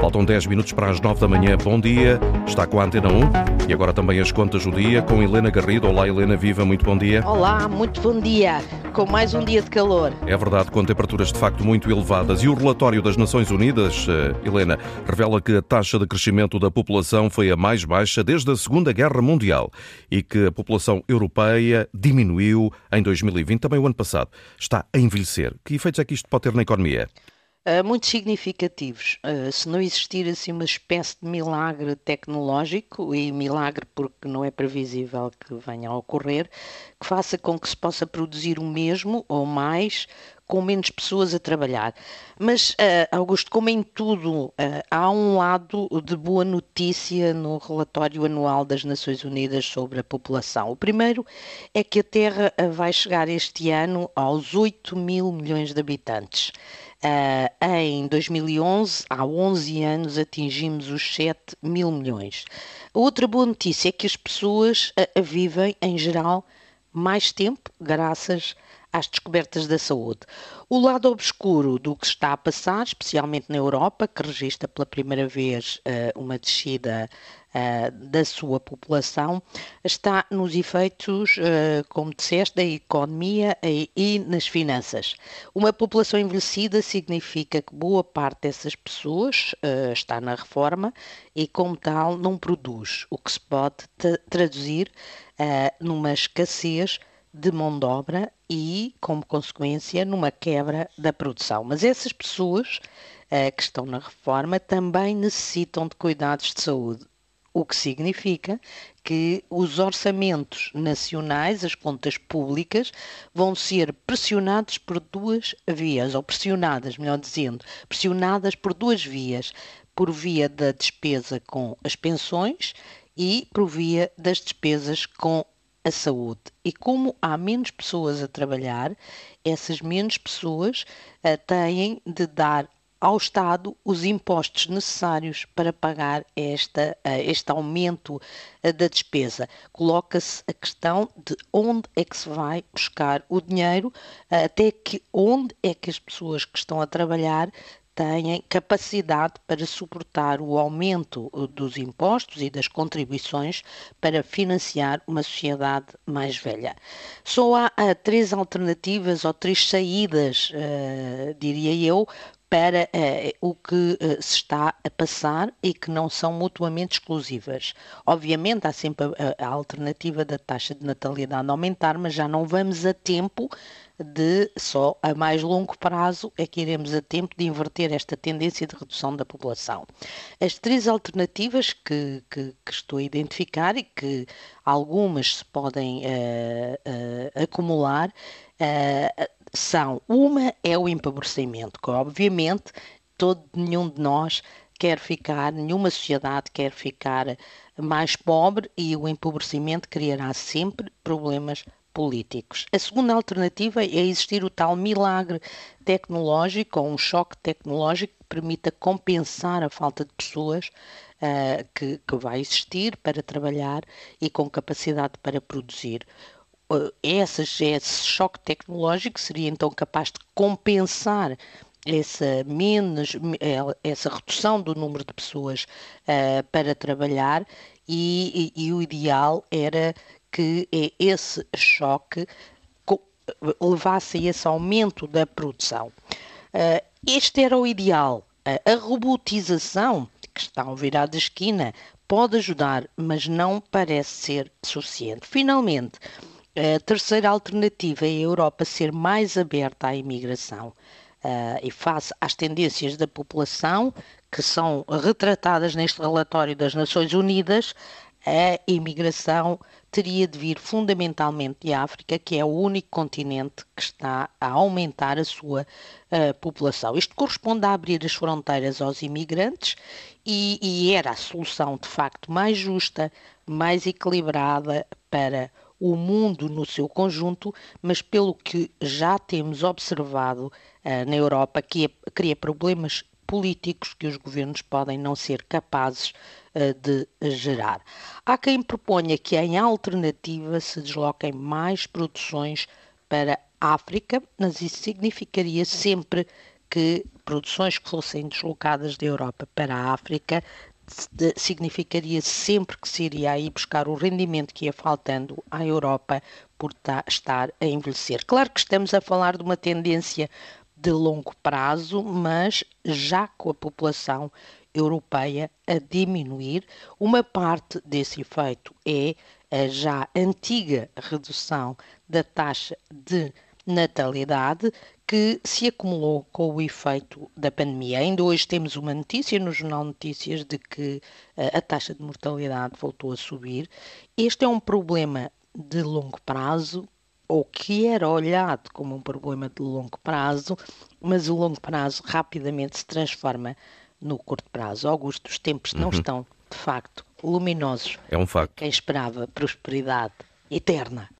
Faltam 10 minutos para as 9 da manhã. Bom dia, está com a Antena 1 e agora também as contas do dia com Helena Garrido. Olá, Helena, viva, muito bom dia. Olá, muito bom dia. Com mais um dia de calor. É verdade, com temperaturas de facto muito elevadas. E o relatório das Nações Unidas, eh, Helena, revela que a taxa de crescimento da população foi a mais baixa desde a Segunda Guerra Mundial e que a população europeia diminuiu em 2020, também o ano passado. Está a envelhecer. Que efeitos é que isto pode ter na economia? Uh, muito significativos. Uh, se não existir assim uma espécie de milagre tecnológico, e milagre porque não é previsível que venha a ocorrer, que faça com que se possa produzir o mesmo ou mais com menos pessoas a trabalhar. Mas, uh, Augusto, como em tudo, há um lado de boa notícia no relatório anual das Nações Unidas sobre a população. O primeiro é que a Terra vai chegar este ano aos 8 mil milhões de habitantes. Uh, em 2011, há 11 anos, atingimos os 7 mil milhões. A outra boa notícia é que as pessoas uh, vivem, em geral, mais tempo, graças às descobertas da saúde. O lado obscuro do que está a passar, especialmente na Europa, que registra pela primeira vez uh, uma descida uh, da sua população está nos efeitos, uh, como disseste, da economia e, e, nas finanças. Uma população envelhecida significa que boa parte dessas pessoas está na reforma e, como tal, não produz, o que se pode traduzir numa escassez de mão de obra e, como consequência, numa quebra da produção. Mas essas pessoas uh, que estão na reforma também necessitam de cuidados de saúde o que significa que os orçamentos nacionais, as contas públicas, vão ser pressionados por duas vias, ou pressionadas, melhor dizendo, pressionadas por duas vias, por via da despesa com as pensões e por via das despesas com a saúde. E como há menos pessoas a trabalhar, essas menos pessoas uh, têm de dar ao Estado os impostos necessários para pagar esta, eh, este aumento eh, da despesa. Coloca-se a questão de onde é que se vai buscar o dinheiro, até que onde é que as pessoas que estão a trabalhar têm capacidade para suportar o aumento dos impostos e das contribuições para financiar uma sociedade mais velha. Só há, há três alternativas ou três saídas, uh, diria eu, para uh, o que uh, se está a passar e que não são mutuamente exclusivas. Obviamente há sempre a, a, alternativa da taxa de natalidade aumentar, mas já não vamos a tempo de só a mais longo prazo é que iremos a tempo de inverter esta tendência de redução da população. As três alternativas que, que, que estou a identificar e que algumas se podem uh, acumular são uma é o empobrecimento, que obviamente todo nenhum de nós quer ficar, nenhuma sociedade quer ficar mais pobre e o empobrecimento criará sempre problemas políticos. A segunda alternativa é existir o tal milagre tecnológico ou um choque tecnológico que permita compensar a falta de pessoas uh, que, que vai existir para trabalhar e com capacidade para produzir esse, esse choque tecnológico seria então capaz de compensar essa, menos, eh, essa redução do número de pessoas uh, para trabalhar e, e, e, o ideal era que esse choque levasse a esse aumento da produção. Uh, este era o ideal. Uh, a robotização, que está ao virar da esquina, pode ajudar, mas não parece ser suficiente. Finalmente, a terceira alternativa é a Europa ser mais aberta à imigração uh, e face às tendências da população que são retratadas neste relatório das Nações Unidas, a imigração teria de vir fundamentalmente de África, que é o único continente que está a aumentar a sua uh, população. Isto corresponde a abrir as fronteiras aos imigrantes e, e era a solução de facto mais justa, mais equilibrada para o mundo no seu conjunto, mas pelo que já temos observado uh, na Europa, que é, cria problemas políticos que os governos podem não ser capazes uh, de gerar. Há quem proponha que em alternativa se desloquem mais produções para a África, mas isso significaria sempre que produções que fossem deslocadas da Europa para a África significaria sempre que se iria aí buscar o rendimento que ia faltando à Europa por estar a envelhecer. Claro que estamos a falar de uma tendência de longo prazo, mas já com a população europeia a diminuir, uma parte desse efeito é a já antiga redução da taxa de natalidade que se acumulou com o efeito da pandemia. Ainda hoje temos uma notícia no Jornal Notícias de que eh, a taxa de mortalidade voltou a subir. Este é um problema de longo prazo, ou que era olhado como um problema de longo prazo, mas o longo prazo rapidamente se transforma no curto prazo. Augusto, os tempos não uhum. estão, de facto, luminosos. É um facto. Quem esperava prosperidade eterna